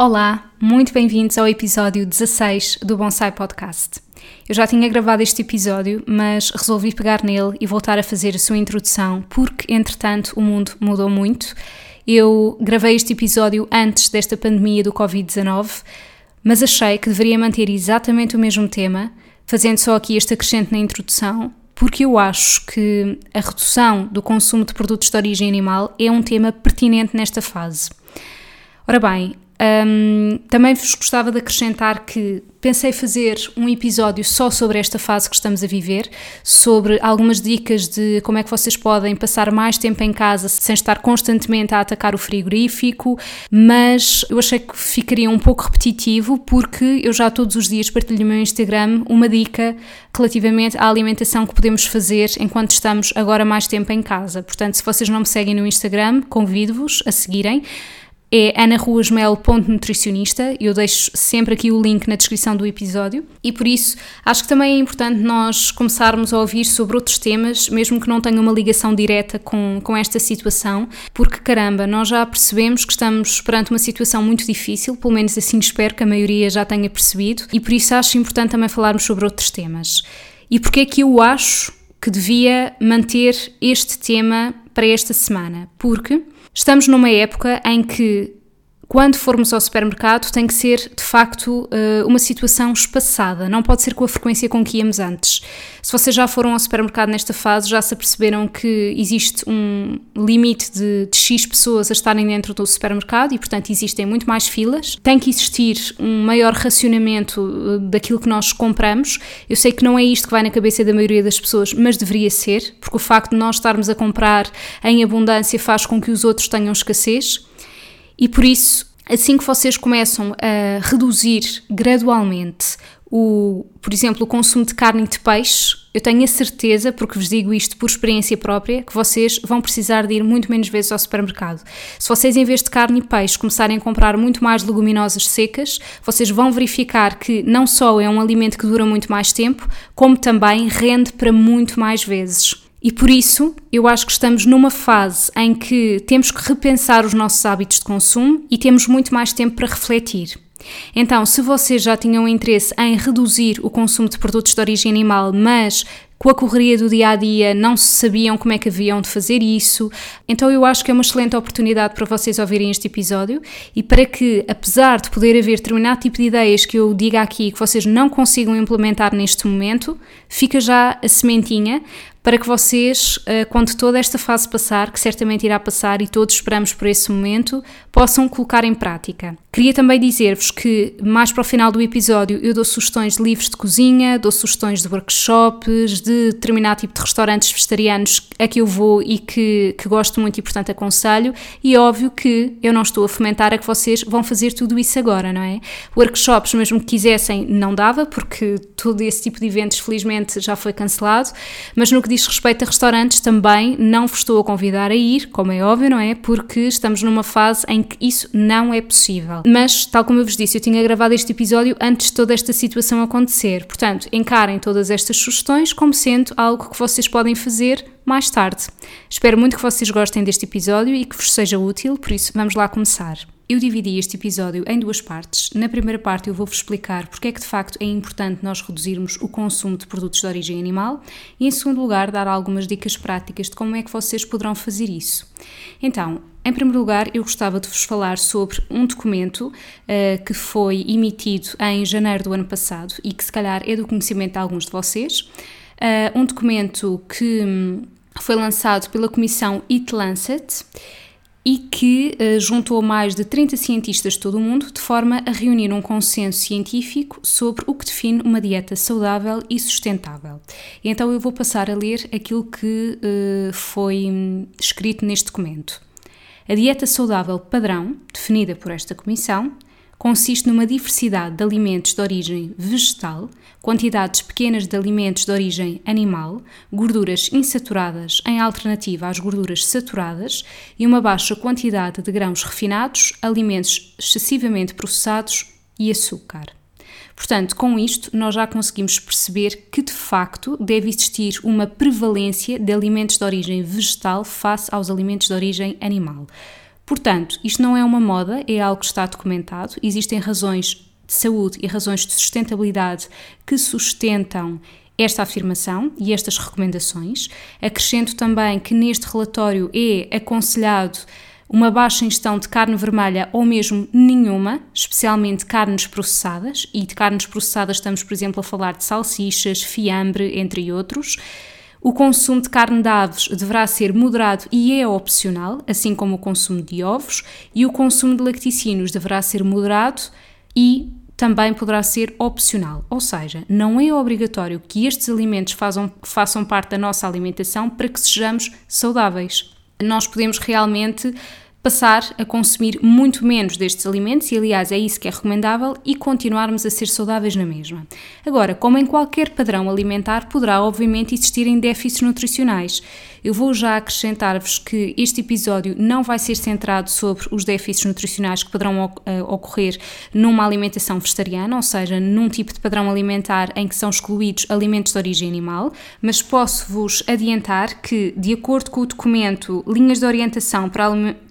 Olá, muito bem-vindos ao episódio 16 do Bonsai Podcast. Eu já tinha gravado este episódio, mas resolvi pegar nele e voltar a fazer a sua introdução porque, entretanto, o mundo mudou muito. Eu gravei este episódio antes desta pandemia do Covid-19, mas achei que deveria manter exatamente o mesmo tema, fazendo só aqui este acrescente na introdução, porque eu acho que a redução do consumo de produtos de origem animal é um tema pertinente nesta fase. Ora bem, um, também vos gostava de acrescentar que pensei fazer um episódio só sobre esta fase que estamos a viver, sobre algumas dicas de como é que vocês podem passar mais tempo em casa sem estar constantemente a atacar o frigorífico, mas eu achei que ficaria um pouco repetitivo porque eu já todos os dias partilho no meu Instagram uma dica relativamente à alimentação que podemos fazer enquanto estamos agora mais tempo em casa. Portanto, se vocês não me seguem no Instagram, convido-vos a seguirem é anaruasmel.nutricionista. Eu deixo sempre aqui o link na descrição do episódio e por isso acho que também é importante nós começarmos a ouvir sobre outros temas, mesmo que não tenham uma ligação direta com, com esta situação, porque caramba, nós já percebemos que estamos perante uma situação muito difícil, pelo menos assim espero que a maioria já tenha percebido, e por isso acho importante também falarmos sobre outros temas. E porque é que eu acho que devia manter este tema para esta semana? Porque Estamos numa época em que quando formos ao supermercado, tem que ser de facto eh, uma situação espaçada, não pode ser com a frequência com que íamos antes. Se vocês já foram ao supermercado nesta fase, já se aperceberam que existe um limite de, de X pessoas a estarem dentro do supermercado e, portanto, existem muito mais filas. Tem que existir um maior racionamento eh, daquilo que nós compramos. Eu sei que não é isto que vai na cabeça da maioria das pessoas, mas deveria ser, porque o facto de nós estarmos a comprar em abundância faz com que os outros tenham escassez. E por isso, assim que vocês começam a reduzir gradualmente o, por exemplo, o consumo de carne e de peixe, eu tenho a certeza, porque vos digo isto por experiência própria, que vocês vão precisar de ir muito menos vezes ao supermercado. Se vocês, em vez de carne e peixe, começarem a comprar muito mais leguminosas secas, vocês vão verificar que não só é um alimento que dura muito mais tempo, como também rende para muito mais vezes. E por isso, eu acho que estamos numa fase em que temos que repensar os nossos hábitos de consumo e temos muito mais tempo para refletir. Então, se vocês já tinham interesse em reduzir o consumo de produtos de origem animal, mas com a correria do dia a dia não sabiam como é que haviam de fazer isso. Então eu acho que é uma excelente oportunidade para vocês ouvirem este episódio e para que, apesar de poder haver determinado tipo de ideias que eu diga aqui que vocês não consigam implementar neste momento, fica já a sementinha para que vocês, eh, quando toda esta fase passar, que certamente irá passar e todos esperamos por esse momento, possam colocar em prática. Queria também dizer-vos que, mais para o final do episódio, eu dou sugestões de livros de cozinha, dou sugestões de workshops, de determinado tipo de restaurantes vegetarianos a que eu vou e que, que gosto muito e, portanto, aconselho. E óbvio que eu não estou a fomentar a que vocês vão fazer tudo isso agora, não é? Workshops, mesmo que quisessem, não dava, porque todo esse tipo de eventos, felizmente, já foi cancelado. Mas no que diz diz respeito a restaurantes, também não vos estou a convidar a ir, como é óbvio, não é? Porque estamos numa fase em que isso não é possível. Mas, tal como eu vos disse, eu tinha gravado este episódio antes de toda esta situação acontecer. Portanto, encarem todas estas sugestões como sendo algo que vocês podem fazer mais tarde. Espero muito que vocês gostem deste episódio e que vos seja útil, por isso vamos lá começar. Eu dividi este episódio em duas partes. Na primeira parte eu vou-vos explicar porque é que de facto é importante nós reduzirmos o consumo de produtos de origem animal e em segundo lugar dar algumas dicas práticas de como é que vocês poderão fazer isso. Então, em primeiro lugar, eu gostava de vos falar sobre um documento uh, que foi emitido em janeiro do ano passado e que se calhar é do conhecimento de alguns de vocês. Uh, um documento que hum, foi lançado pela Comissão It Lancet e que uh, juntou mais de 30 cientistas de todo o mundo de forma a reunir um consenso científico sobre o que define uma dieta saudável e sustentável. Então eu vou passar a ler aquilo que uh, foi hum, escrito neste documento. A dieta saudável padrão, definida por esta comissão, consiste numa diversidade de alimentos de origem vegetal, quantidades pequenas de alimentos de origem animal, gorduras insaturadas em alternativa às gorduras saturadas e uma baixa quantidade de grãos refinados, alimentos excessivamente processados e açúcar. Portanto, com isto, nós já conseguimos perceber que de facto deve existir uma prevalência de alimentos de origem vegetal face aos alimentos de origem animal. Portanto, isto não é uma moda, é algo que está documentado, existem razões de saúde e razões de sustentabilidade que sustentam esta afirmação e estas recomendações. Acrescento também que neste relatório é aconselhado uma baixa ingestão de carne vermelha ou mesmo nenhuma, especialmente carnes processadas, e de carnes processadas estamos, por exemplo, a falar de salsichas, fiambre, entre outros. O consumo de carne de aves deverá ser moderado e é opcional, assim como o consumo de ovos, e o consumo de lacticínios deverá ser moderado e também poderá ser opcional, ou seja, não é obrigatório que estes alimentos façam, façam parte da nossa alimentação para que sejamos saudáveis. Nós podemos realmente passar a consumir muito menos destes alimentos, e aliás é isso que é recomendável, e continuarmos a ser saudáveis na mesma. Agora, como em qualquer padrão alimentar, poderá obviamente existirem déficits nutricionais. Eu vou já acrescentar-vos que este episódio não vai ser centrado sobre os déficits nutricionais que poderão eh, ocorrer numa alimentação vegetariana, ou seja, num tipo de padrão alimentar em que são excluídos alimentos de origem animal, mas posso-vos adiantar que, de acordo com o documento Linhas de Orientação para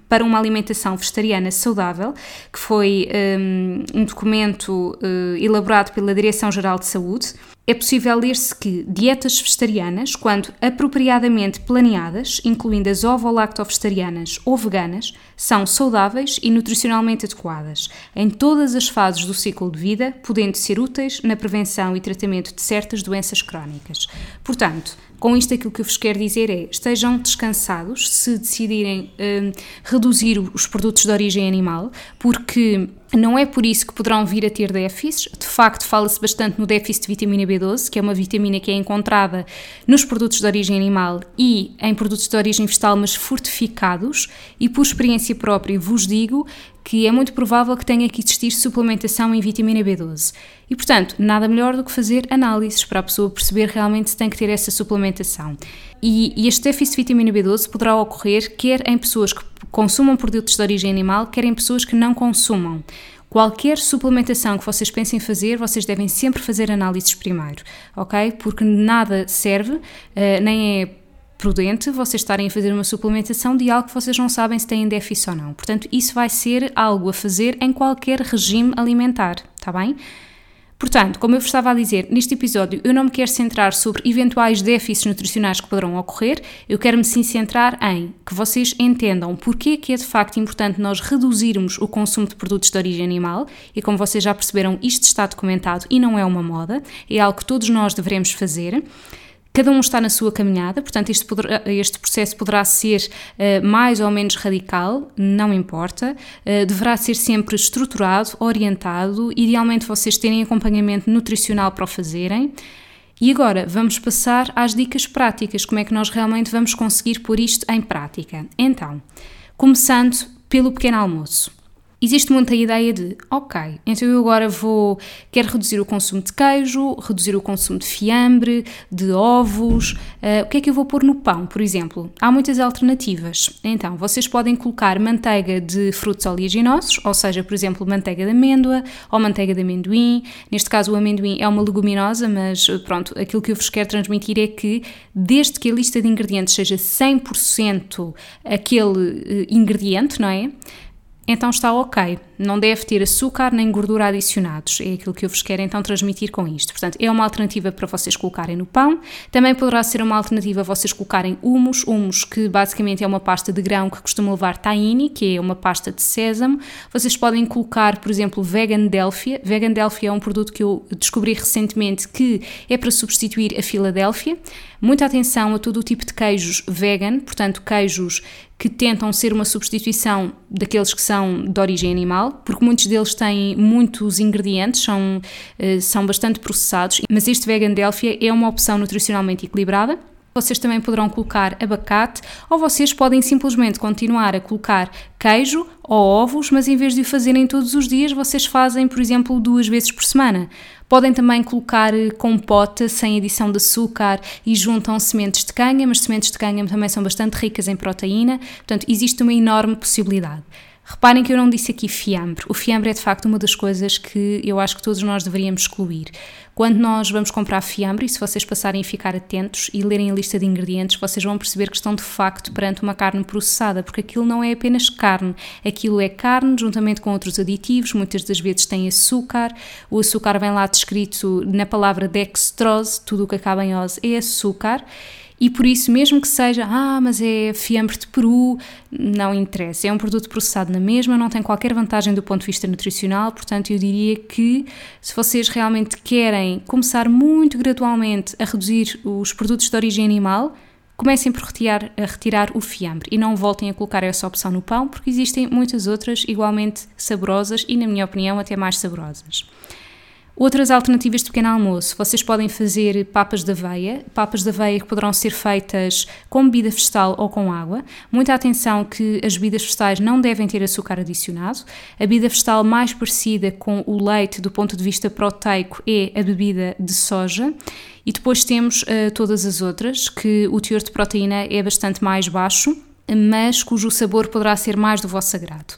para uma alimentação vegetariana saudável, que foi um, um documento uh, elaborado pela Direção-Geral de Saúde. É possível ler-se que dietas vegetarianas, quando apropriadamente planeadas, incluindo as ovo-lacto-vegetarianas ou veganas, são saudáveis e nutricionalmente adequadas, em todas as fases do ciclo de vida, podendo ser úteis na prevenção e tratamento de certas doenças crónicas. Portanto, com isto, aquilo que eu vos quero dizer é: estejam descansados se decidirem uh, reduzir os produtos de origem animal, porque não é por isso que poderão vir a ter déficits. De facto, fala-se bastante no déficit de vitamina B12, que é uma vitamina que é encontrada nos produtos de origem animal e em produtos de origem vegetal, mas fortificados. E por experiência própria vos digo que é muito provável que tenha que existir suplementação em vitamina B12. E, portanto, nada melhor do que fazer análises para a pessoa perceber realmente se tem que ter essa suplementação. E, e este déficit de vitamina B12 poderá ocorrer quer em pessoas que consumam produtos de origem animal, quer em pessoas que não consumam. Qualquer suplementação que vocês pensem fazer, vocês devem sempre fazer análises primeiro, ok? Porque nada serve, uh, nem é prudente vocês estarem a fazer uma suplementação de algo que vocês não sabem se têm déficit ou não. Portanto, isso vai ser algo a fazer em qualquer regime alimentar, está bem? Portanto, como eu vos estava a dizer, neste episódio eu não me quero centrar sobre eventuais déficits nutricionais que poderão ocorrer, eu quero-me sim centrar em que vocês entendam porque que é de facto importante nós reduzirmos o consumo de produtos de origem animal e como vocês já perceberam, isto está documentado e não é uma moda, é algo que todos nós devemos fazer. Cada um está na sua caminhada, portanto, este, poderá, este processo poderá ser uh, mais ou menos radical, não importa, uh, deverá ser sempre estruturado, orientado, idealmente vocês terem acompanhamento nutricional para o fazerem. E agora vamos passar às dicas práticas, como é que nós realmente vamos conseguir pôr isto em prática. Então, começando pelo pequeno almoço. Existe muita ideia de, ok, então eu agora vou, quero reduzir o consumo de queijo, reduzir o consumo de fiambre, de ovos, uh, o que é que eu vou pôr no pão, por exemplo? Há muitas alternativas. Então, vocês podem colocar manteiga de frutos oleaginosos, ou seja, por exemplo, manteiga de amêndoa ou manteiga de amendoim. Neste caso, o amendoim é uma leguminosa, mas pronto, aquilo que eu vos quero transmitir é que, desde que a lista de ingredientes seja 100% aquele uh, ingrediente, não é? Então está ok. Não deve ter açúcar nem gordura adicionados. É aquilo que eu vos quero então transmitir com isto. Portanto, é uma alternativa para vocês colocarem no pão. Também poderá ser uma alternativa vocês colocarem humus, humus que basicamente é uma pasta de grão que costuma levar tahini, que é uma pasta de sésamo. Vocês podem colocar, por exemplo, vegan Delphia. Vegan Delphia é um produto que eu descobri recentemente que é para substituir a Filadélfia. Muita atenção a todo o tipo de queijos vegan, portanto, queijos que tentam ser uma substituição daqueles que são de origem animal, porque muitos deles têm muitos ingredientes, são, eh, são bastante processados, mas este Vegan Delphia é uma opção nutricionalmente equilibrada. Vocês também poderão colocar abacate ou vocês podem simplesmente continuar a colocar queijo ou ovos, mas em vez de o fazerem todos os dias, vocês fazem, por exemplo, duas vezes por semana. Podem também colocar eh, compota sem adição de açúcar e juntam sementes de cânhamo, mas sementes de cânhamo também são bastante ricas em proteína, portanto, existe uma enorme possibilidade. Reparem que eu não disse aqui fiambre. O fiambre é de facto uma das coisas que eu acho que todos nós deveríamos excluir. Quando nós vamos comprar fiambre, e se vocês passarem a ficar atentos e lerem a lista de ingredientes, vocês vão perceber que estão de facto perante uma carne processada, porque aquilo não é apenas carne, aquilo é carne juntamente com outros aditivos, muitas das vezes tem açúcar. O açúcar vem lá descrito na palavra dextrose, tudo o que acaba em ose é açúcar e por isso, mesmo que seja, ah, mas é fiambre de Peru, não interessa. É um produto processado na mesma, não tem qualquer vantagem do ponto de vista nutricional, portanto, eu diria que se vocês realmente querem começar muito gradualmente a reduzir os produtos de origem animal, comecem por retirar, retirar o fiambre e não voltem a colocar essa opção no pão, porque existem muitas outras igualmente saborosas e, na minha opinião, até mais saborosas. Outras alternativas de pequeno almoço, vocês podem fazer papas de aveia, papas de aveia que poderão ser feitas com bebida vegetal ou com água. Muita atenção que as bebidas vegetais não devem ter açúcar adicionado. A bebida vegetal mais parecida com o leite do ponto de vista proteico é a bebida de soja. E depois temos uh, todas as outras, que o teor de proteína é bastante mais baixo, mas cujo sabor poderá ser mais do vosso agrado.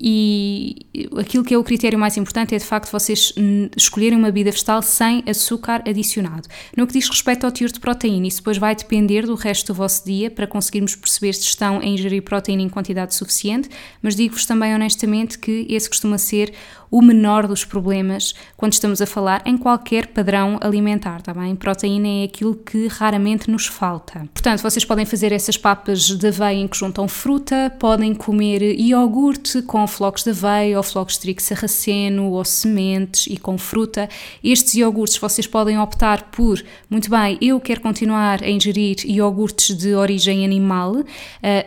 E aquilo que é o critério mais importante é de facto vocês escolherem uma bebida vegetal sem açúcar adicionado. No que diz respeito ao teor de proteína, isso depois vai depender do resto do vosso dia para conseguirmos perceber se estão a ingerir proteína em quantidade suficiente, mas digo-vos também honestamente que esse costuma ser o menor dos problemas quando estamos a falar em qualquer padrão alimentar, tá bem? Proteína é aquilo que raramente nos falta. Portanto, vocês podem fazer essas papas de aveia em que juntam fruta, podem comer iogurte com com flocos de aveia ou flocos de trigo sarraceno ou sementes e com fruta. Estes iogurtes vocês podem optar por, muito bem, eu quero continuar a ingerir iogurtes de origem animal. Uh,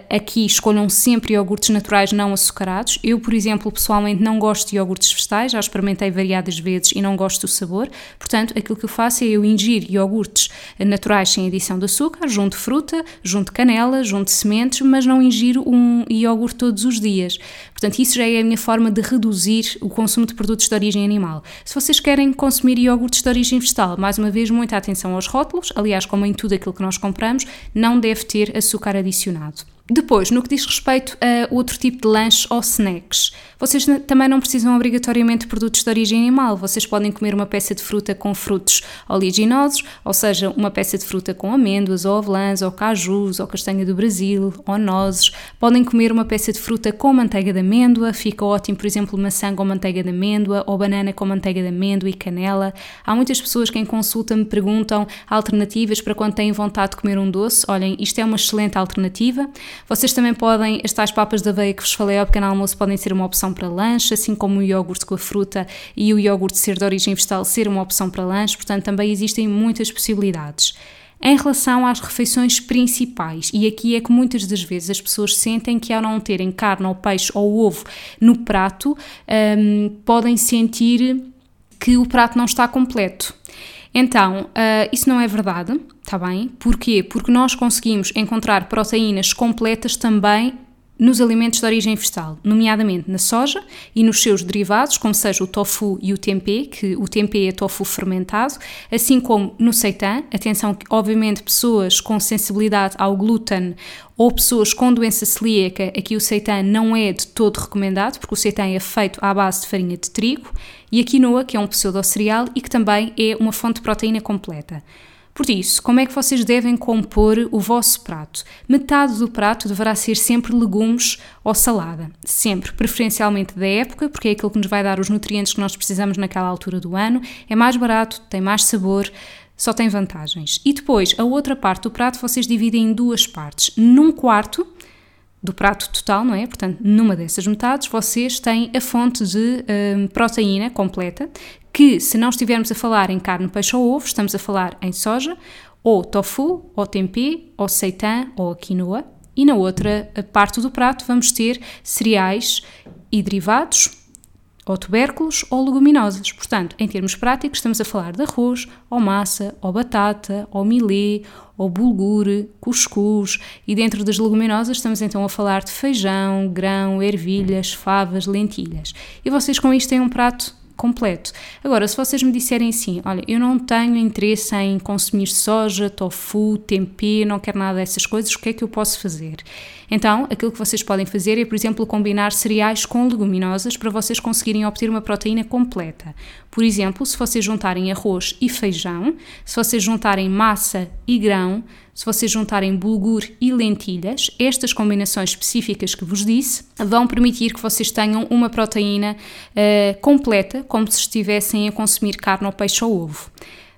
aqui escolham sempre iogurtes naturais não açucarados. Eu, por exemplo, pessoalmente não gosto de iogurtes vegetais, já experimentei variadas vezes e não gosto do sabor. Portanto, aquilo que eu faço é eu ingiro iogurtes naturais sem adição de açúcar, junto fruta, junto canela, junto sementes, mas não ingiro um iogurte todos os dias. Portanto, isso já é a minha forma de reduzir o consumo de produtos de origem animal. Se vocês querem consumir iogurtes de origem vegetal, mais uma vez, muita atenção aos rótulos, aliás, como em tudo aquilo que nós compramos, não deve ter açúcar adicionado. Depois, no que diz respeito a outro tipo de lanches ou snacks, vocês também não precisam obrigatoriamente de produtos de origem animal. Vocês podem comer uma peça de fruta com frutos oliginosos, ou seja, uma peça de fruta com amêndoas, ou avelãs, ou cajus, ou castanha do Brasil, ou nozes. Podem comer uma peça de fruta com manteiga de amêndoa, fica ótimo, por exemplo, maçã com manteiga de amêndoa, ou banana com manteiga de amêndoa e canela. Há muitas pessoas que em consulta me perguntam alternativas para quando têm vontade de comer um doce. Olhem, isto é uma excelente alternativa. Vocês também podem, as tais papas de aveia que vos falei ao pequeno almoço podem ser uma opção para lanche, assim como o iogurte com a fruta e o iogurte ser de origem vegetal ser uma opção para lanche, portanto também existem muitas possibilidades. Em relação às refeições principais, e aqui é que muitas das vezes as pessoas sentem que ao não terem carne ou peixe ou ovo no prato, um, podem sentir que o prato não está completo. Então, uh, isso não é verdade, está bem? Porquê? Porque nós conseguimos encontrar proteínas completas também nos alimentos de origem vegetal, nomeadamente na soja e nos seus derivados, como seja o tofu e o tempê, que o tempê é tofu fermentado, assim como no seitan. Atenção que, obviamente, pessoas com sensibilidade ao glúten ou pessoas com doença celíaca, aqui o seitan não é de todo recomendado, porque o seitan é feito à base de farinha de trigo, e a quinoa, que é um pseudo-cereal e que também é uma fonte de proteína completa. Por isso, como é que vocês devem compor o vosso prato? Metade do prato deverá ser sempre legumes ou salada. Sempre, preferencialmente da época, porque é aquilo que nos vai dar os nutrientes que nós precisamos naquela altura do ano. É mais barato, tem mais sabor só tem vantagens. E depois, a outra parte do prato vocês dividem em duas partes. Num quarto do prato total, não é? Portanto, numa dessas metades, vocês têm a fonte de hum, proteína completa, que se não estivermos a falar em carne, peixe ou ovo, estamos a falar em soja, ou tofu, ou tempê, ou seitan, ou quinoa. E na outra parte do prato vamos ter cereais e derivados, ou tubérculos ou leguminosas. Portanto, em termos práticos, estamos a falar de arroz, ou massa, ou batata, ou milê, ou bulgur, cuscuz, e dentro das leguminosas estamos então a falar de feijão, grão, ervilhas, favas, lentilhas. E vocês com isto têm um prato completo. Agora, se vocês me disserem assim, olha, eu não tenho interesse em consumir soja, tofu, tempê, não quero nada dessas coisas, o que é que eu posso fazer? Então, aquilo que vocês podem fazer é, por exemplo, combinar cereais com leguminosas para vocês conseguirem obter uma proteína completa. Por exemplo, se vocês juntarem arroz e feijão, se vocês juntarem massa e grão, se vocês juntarem bulgur e lentilhas, estas combinações específicas que vos disse vão permitir que vocês tenham uma proteína uh, completa, como se estivessem a consumir carne ou peixe ou ovo.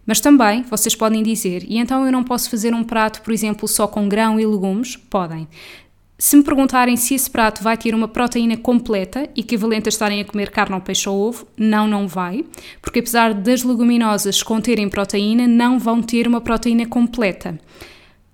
Mas também vocês podem dizer, e então eu não posso fazer um prato, por exemplo, só com grão e legumes? Podem. Se me perguntarem se esse prato vai ter uma proteína completa, equivalente a estarem a comer carne ou peixe ou ovo, não, não vai, porque apesar das leguminosas conterem proteína, não vão ter uma proteína completa.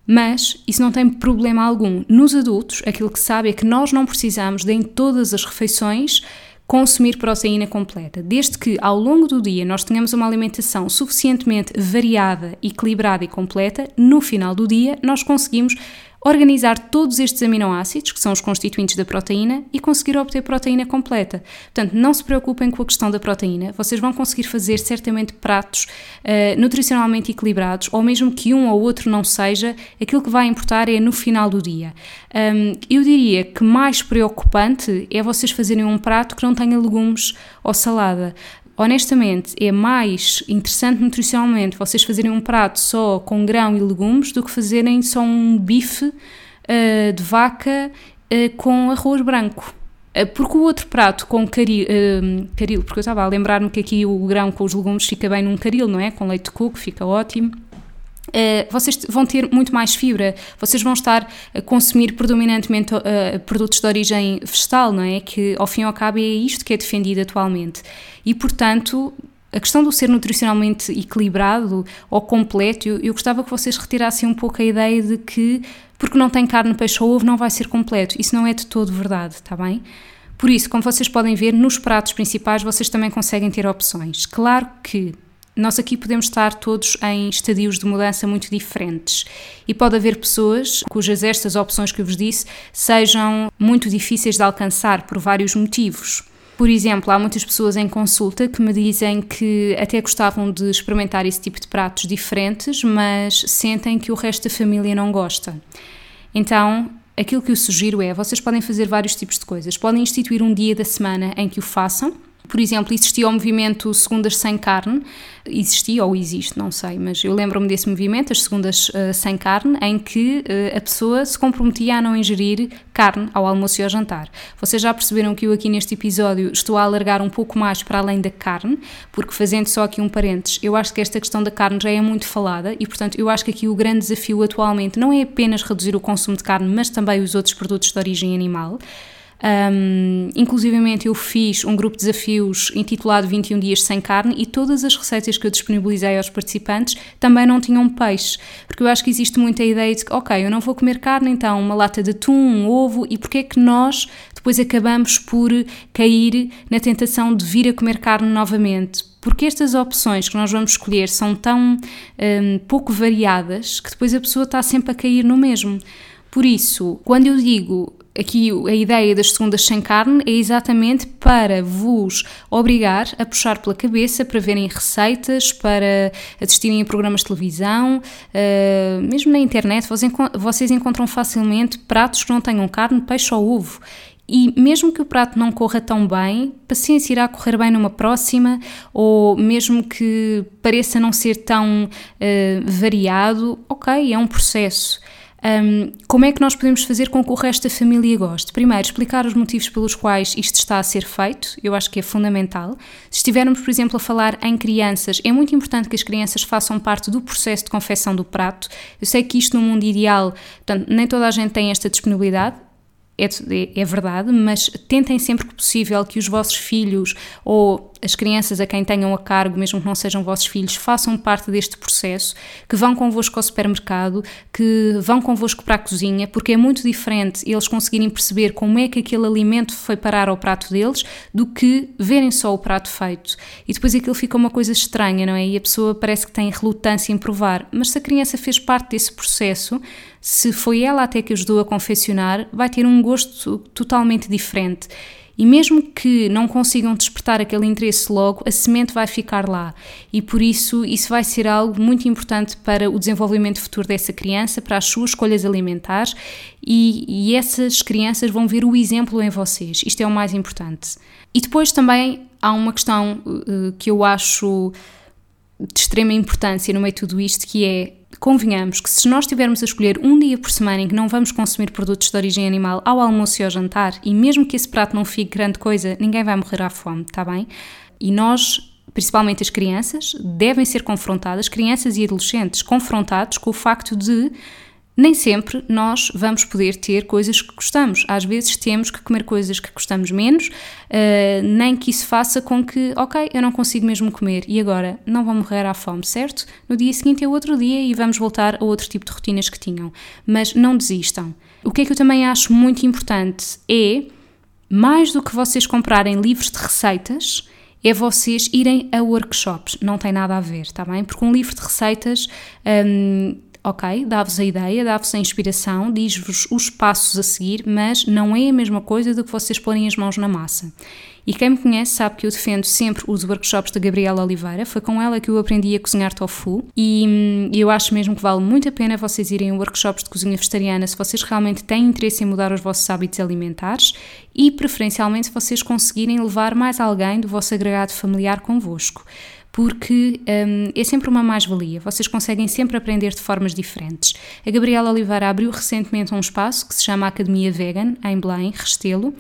Mas isso não tem problema algum. Nos adultos, aquilo que sabe é que nós não precisamos de em todas as refeições consumir proteína completa, desde que ao longo do dia nós tenhamos uma alimentação suficientemente variada, equilibrada e completa, no final do dia nós conseguimos organizar todos estes aminoácidos, que são os constituintes da proteína, e conseguir obter proteína completa. Portanto, não se preocupem com a questão da proteína, vocês vão conseguir fazer certamente pratos uh, nutricionalmente equilibrados, ou mesmo que um ou outro não seja, aquilo que vai importar é no final do dia. Um, eu diria que mais preocupante é vocês fazerem um prato que não tenha legumes ou salada honestamente, é mais interessante nutricionalmente vocês fazerem um prato só com grão e legumes do que fazerem só um bife uh, de vaca uh, com arroz branco. Uh, porque o outro prato com caril, caril porque eu estava a lembrar-me que aqui o grão com os legumes fica bem num caril, não é? Com leite de coco, fica ótimo. Uh, vocês vão ter muito mais fibra, vocês vão estar a consumir predominantemente uh, produtos de origem vegetal, não é? Que ao fim e ao cabo é isto que é defendido atualmente. E portanto, a questão do ser nutricionalmente equilibrado ou completo, eu, eu gostava que vocês retirassem um pouco a ideia de que porque não tem carne, peixe ou ovo não vai ser completo. Isso não é de todo verdade, está bem? Por isso, como vocês podem ver, nos pratos principais vocês também conseguem ter opções. Claro que nós aqui podemos estar todos em estadios de mudança muito diferentes e pode haver pessoas cujas estas opções que eu vos disse sejam muito difíceis de alcançar por vários motivos. Por exemplo, há muitas pessoas em consulta que me dizem que até gostavam de experimentar esse tipo de pratos diferentes, mas sentem que o resto da família não gosta. Então, aquilo que eu sugiro é: vocês podem fazer vários tipos de coisas. Podem instituir um dia da semana em que o façam por exemplo, existia o movimento Segundas Sem Carne, existia ou existe, não sei, mas eu lembro-me desse movimento, as Segundas uh, Sem Carne, em que uh, a pessoa se comprometia a não ingerir carne ao almoço e ao jantar. Vocês já perceberam que eu aqui neste episódio estou a alargar um pouco mais para além da carne, porque fazendo só aqui um parênteses, eu acho que esta questão da carne já é muito falada e, portanto, eu acho que aqui o grande desafio atualmente não é apenas reduzir o consumo de carne, mas também os outros produtos de origem animal. Um, inclusivamente eu fiz um grupo de desafios intitulado 21 dias sem carne e todas as receitas que eu disponibilizei aos participantes também não tinham peixe, porque eu acho que existe muita ideia de que, ok, eu não vou comer carne, então uma lata de atum, um ovo, e porque é que nós depois acabamos por cair na tentação de vir a comer carne novamente? Porque estas opções que nós vamos escolher são tão um, pouco variadas que depois a pessoa está sempre a cair no mesmo. Por isso, quando eu digo aqui a ideia das segundas sem carne é exatamente para vos obrigar a puxar pela cabeça para verem receitas, para assistirem a programas de televisão, uh, mesmo na internet vocês encontram facilmente pratos que não tenham carne, peixe ou ovo. E mesmo que o prato não corra tão bem, paciência irá correr bem numa próxima, ou mesmo que pareça não ser tão uh, variado, ok, é um processo. Um, como é que nós podemos fazer com que o resto da família goste? Primeiro, explicar os motivos pelos quais isto está a ser feito, eu acho que é fundamental. Se estivermos, por exemplo, a falar em crianças, é muito importante que as crianças façam parte do processo de confecção do prato. Eu sei que isto no mundo ideal, portanto, nem toda a gente tem esta disponibilidade, é, é, verdade, mas tentem sempre que possível que os vossos filhos ou as crianças a quem tenham a cargo, mesmo que não sejam vossos filhos, façam parte deste processo, que vão convosco ao supermercado, que vão convosco para a cozinha, porque é muito diferente eles conseguirem perceber como é que aquele alimento foi parar ao prato deles do que verem só o prato feito. E depois aquilo fica uma coisa estranha, não é? E a pessoa parece que tem relutância em provar. Mas se a criança fez parte desse processo, se foi ela até que ajudou a confeccionar, vai ter um gosto totalmente diferente. E mesmo que não consigam despertar aquele interesse logo, a semente vai ficar lá. E por isso, isso vai ser algo muito importante para o desenvolvimento futuro dessa criança, para as suas escolhas alimentares, e, e essas crianças vão ver o exemplo em vocês. Isto é o mais importante. E depois também há uma questão uh, que eu acho de extrema importância no meio de tudo isto, que é convenhamos que se nós tivermos a escolher um dia por semana em que não vamos consumir produtos de origem animal ao almoço e ao jantar, e mesmo que esse prato não fique grande coisa, ninguém vai morrer à fome, está bem? E nós principalmente as crianças, devem ser confrontadas, crianças e adolescentes, confrontados com o facto de nem sempre nós vamos poder ter coisas que gostamos. Às vezes temos que comer coisas que gostamos menos, uh, nem que isso faça com que, ok, eu não consigo mesmo comer e agora não vão morrer à fome, certo? No dia seguinte é outro dia e vamos voltar a outro tipo de rotinas que tinham. Mas não desistam. O que é que eu também acho muito importante é, mais do que vocês comprarem livros de receitas, é vocês irem a workshops. Não tem nada a ver, tá bem? Porque um livro de receitas um, ok, dá-vos a ideia, dá-vos a inspiração, diz-vos os passos a seguir, mas não é a mesma coisa do que vocês porem as mãos na massa. E quem me conhece sabe que eu defendo sempre os workshops da Gabriela Oliveira, foi com ela que eu aprendi a cozinhar tofu e hum, eu acho mesmo que vale muito a pena vocês irem a workshops de cozinha vegetariana se vocês realmente têm interesse em mudar os vossos hábitos alimentares e preferencialmente se vocês conseguirem levar mais alguém do vosso agregado familiar convosco porque um, é sempre uma mais-valia, vocês conseguem sempre aprender de formas diferentes. A Gabriela Oliveira abriu recentemente um espaço que se chama Academia Vegan, em Belém, Restelo,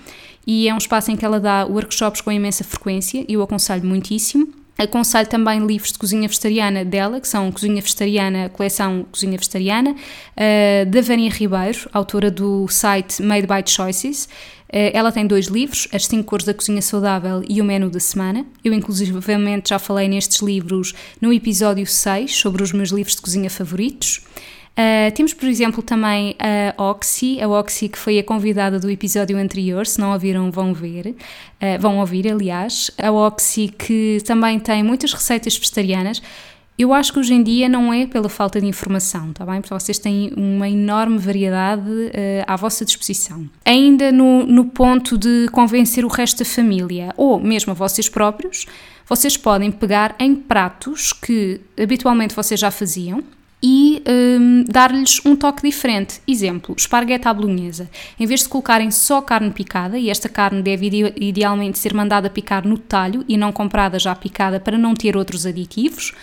e é um espaço em que ela dá workshops com imensa frequência e eu aconselho muitíssimo. Aconselho também livros de cozinha vegetariana dela, que são Cozinha Vegetariana, coleção Cozinha Vegetariana, uh, da Vânia Ribeiro, autora do site Made by Choices. Uh, ela tem dois livros, As 5 Cores da Cozinha Saudável e O Menu da Semana. Eu, inclusivamente, já falei nestes livros no episódio 6 sobre os meus livros de cozinha favoritos. Uh, temos, por exemplo, também a Oxy, a Oxy que foi a convidada do episódio anterior, se não ouviram vão ver, uh, vão ouvir aliás, a Oxy que também tem muitas receitas vegetarianas, eu acho que hoje em dia não é pela falta de informação, tá bem? Porque vocês têm uma enorme variedade uh, à vossa disposição. Ainda no, no ponto de convencer o resto da família, ou mesmo a vocês próprios, vocês podem pegar em pratos que habitualmente vocês já faziam, e um, dar-lhes um toque diferente. Exemplo, esparguete à bolonhesa. Em vez de colocarem só carne picada, e esta carne deve idealmente ser mandada picar no talho e não comprada já picada para não ter outros aditivos,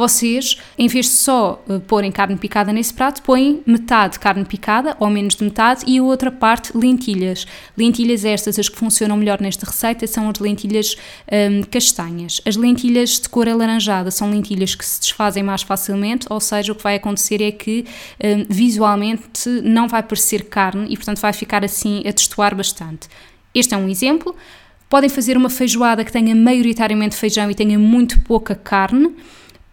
vocês, em vez de só uh, porem carne picada nesse prato, põem metade carne picada, ou menos de metade, e a outra parte lentilhas. Lentilhas estas, as que funcionam melhor nesta receita, são as lentilhas um, castanhas. As lentilhas de cor alaranjada são lentilhas que se desfazem mais facilmente, ou seja, o que vai acontecer é que um, visualmente não vai parecer carne e, portanto, vai ficar assim a testuar bastante. Este é um exemplo. Podem fazer uma feijoada que tenha maioritariamente feijão e tenha muito pouca carne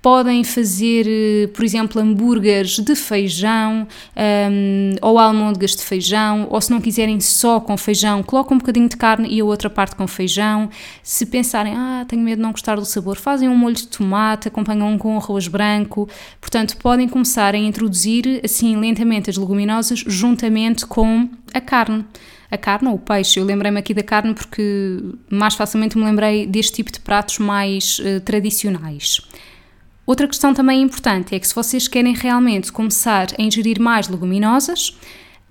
podem fazer, eh, por exemplo, hambúrgueres de feijão um, ou almôndegas de feijão, ou se não quiserem só com feijão, colocam um bocadinho de carne e a outra parte com feijão. Se pensarem, ah, tenho medo de não gostar do sabor, fazem um molho de tomate, acompanham com arroz branco. Portanto, podem começar a introduzir assim lentamente as leguminosas juntamente com a carne a carne ou o peixe. Eu lembrei-me aqui da carne porque mais facilmente me lembrei deste tipo de pratos mais uh, tradicionais. Outra questão também importante é que se vocês querem realmente começar a ingerir mais leguminosas,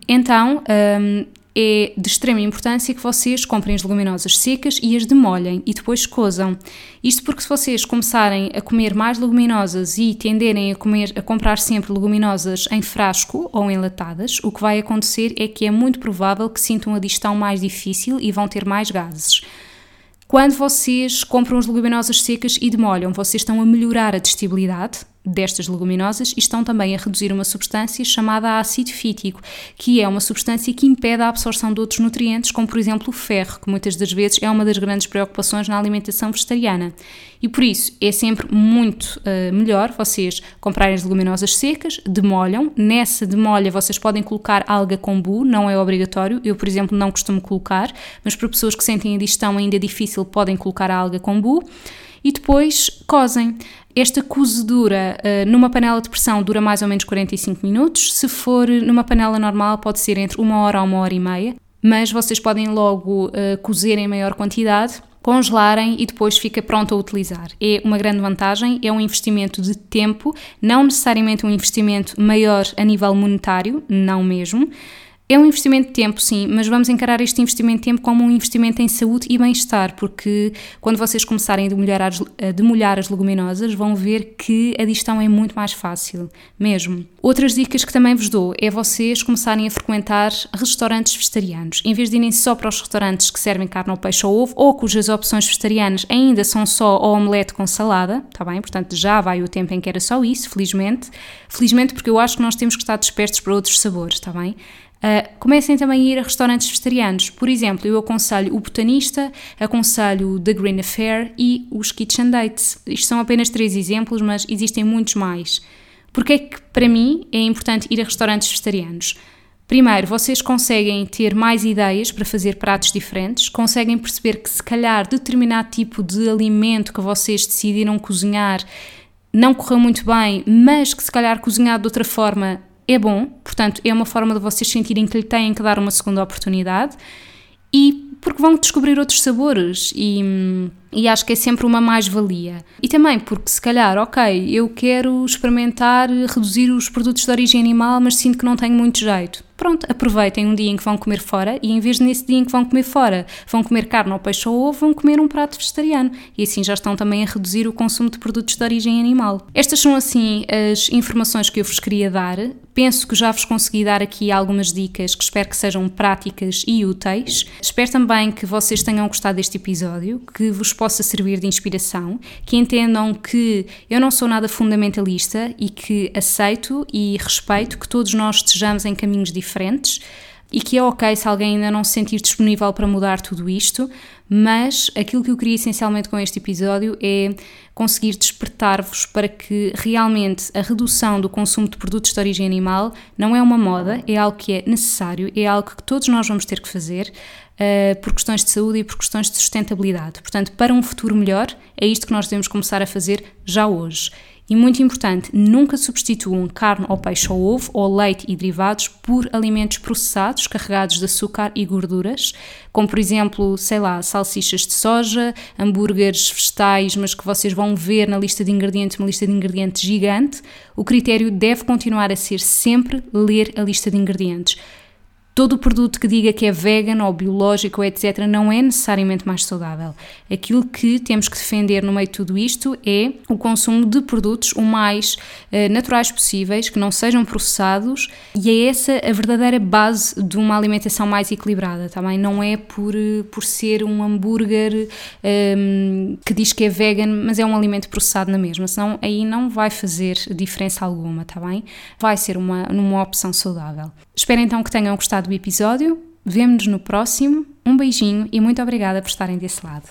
então um, é de extrema importância que vocês comprem as leguminosas secas e as demolhem e depois cozam. Isto porque se vocês começarem a comer mais leguminosas e tenderem a, comer, a comprar sempre leguminosas em frasco ou enlatadas, o que vai acontecer é que é muito provável que sintam a digestão mais difícil e vão ter mais gases. Quando vocês compram as leguminosas secas e demolham, vocês estão a melhorar a digestibilidade, destas leguminosas e estão também a reduzir uma substância chamada ácido fítico, que é uma substância que impede a absorção de outros nutrientes, como por exemplo o ferro, que muitas das vezes é uma das grandes preocupações na alimentação vegetariana. E por isso é sempre muito uh, melhor vocês comprarem as leguminosas secas, demolham. Nessa demolha vocês podem colocar alga kombu, não é obrigatório. Eu, por exemplo, não costumo colocar, mas para pessoas que sentem a digestão ainda difícil podem colocar a alga kombu e depois cozem. Esta cozedura uh, numa panela de pressão dura mais ou menos 45 minutos. Se for numa panela normal, pode ser entre uma hora a uma hora e meia. Mas vocês podem logo uh, cozer em maior quantidade, congelarem e depois fica pronto a utilizar. É uma grande vantagem, é um investimento de tempo, não necessariamente um investimento maior a nível monetário, não mesmo é um investimento de tempo, sim, mas vamos encarar este investimento de tempo como um investimento em saúde e bem-estar, porque quando vocês começarem a demolhar, as, a demolhar as leguminosas, vão ver que a digestão é muito mais fácil, mesmo. Outras dicas que também vos dou é vocês começarem a frequentar restaurantes vegetarianos. Em vez de irem só para os restaurantes que servem carne ou peixe ou ovo, ou cujas opções vegetarianas ainda são só o omelete com salada, está bem? Portanto, já vai o tempo em que era só isso, felizmente. Felizmente, porque eu acho que nós temos que estar despertos para outros sabores, está bem? Uh, comecem também a ir a restaurantes vegetarianos. Por exemplo, eu aconselho o Botanista, aconselho The Green Affair e os Kitchen Dates. Isto são apenas três exemplos, mas existem muitos mais. Porque é que, para mim, é importante ir a restaurantes vegetarianos? Primeiro, vocês conseguem ter mais ideias para fazer pratos diferentes, conseguem perceber que, se calhar, determinado tipo de alimento que vocês decidiram cozinhar não correu muito bem, mas que, se calhar, cozinhado de outra forma é bom, portanto, é uma forma de vocês sentirem que lhe têm que dar uma segunda oportunidade e porque vão descobrir outros sabores e, e acho que é sempre uma mais-valia. E também porque, se calhar, ok, eu quero experimentar reduzir os produtos de origem animal, mas sinto que não tenho muito jeito pronto, aproveitem um dia em que vão comer fora e em vez de nesse dia em que vão comer fora, vão comer carne ou peixe ou ovo, vão comer um prato vegetariano e assim já estão também a reduzir o consumo de produtos de origem animal. Estas são assim as informações que eu vos queria dar. Penso que já vos consegui dar aqui algumas dicas que espero que sejam práticas e úteis. Espero também que vocês tenham gostado deste episódio, que vos possa servir de inspiração, que entendam que eu não sou nada fundamentalista e que aceito e respeito que todos nós estejamos em caminhos diferentes e que é ok se alguém ainda não se sentir disponível para mudar tudo isto, mas aquilo que eu queria essencialmente com este episódio é conseguir despertar-vos para que realmente a redução do consumo de produtos de origem animal não é uma moda, é algo que é necessário, é algo que todos nós vamos ter que fazer. Uh, por questões de saúde e por questões de sustentabilidade. Portanto, para um futuro melhor, é isto que nós devemos começar a fazer já hoje. E muito importante, nunca substituam carne ou peixe ou ovo ou leite e derivados por alimentos processados carregados de açúcar e gorduras, como por exemplo, sei lá, salsichas de soja, hambúrgueres vegetais, mas que vocês vão ver na lista de ingredientes, uma lista de ingredientes gigante. O critério deve continuar a ser sempre ler a lista de ingredientes todo o produto que diga que é vegan ou biológico, etc., não é necessariamente mais saudável. Aquilo que temos que defender no meio de tudo isto é o consumo de produtos o mais uh, naturais possíveis, que não sejam processados, e é essa a verdadeira base de uma alimentação mais equilibrada, também tá Não é por, eh, por ser um hambúrguer um, ehm, que diz que é vegan, mas é um alimento processado na mesma, senão aí não vai fazer diferença alguma, tá bem? Vai ser uma, uma opção saudável. Espero então que tenham gostado do episódio. Vemo-nos no próximo. Um beijinho e muito obrigada por estarem desse lado.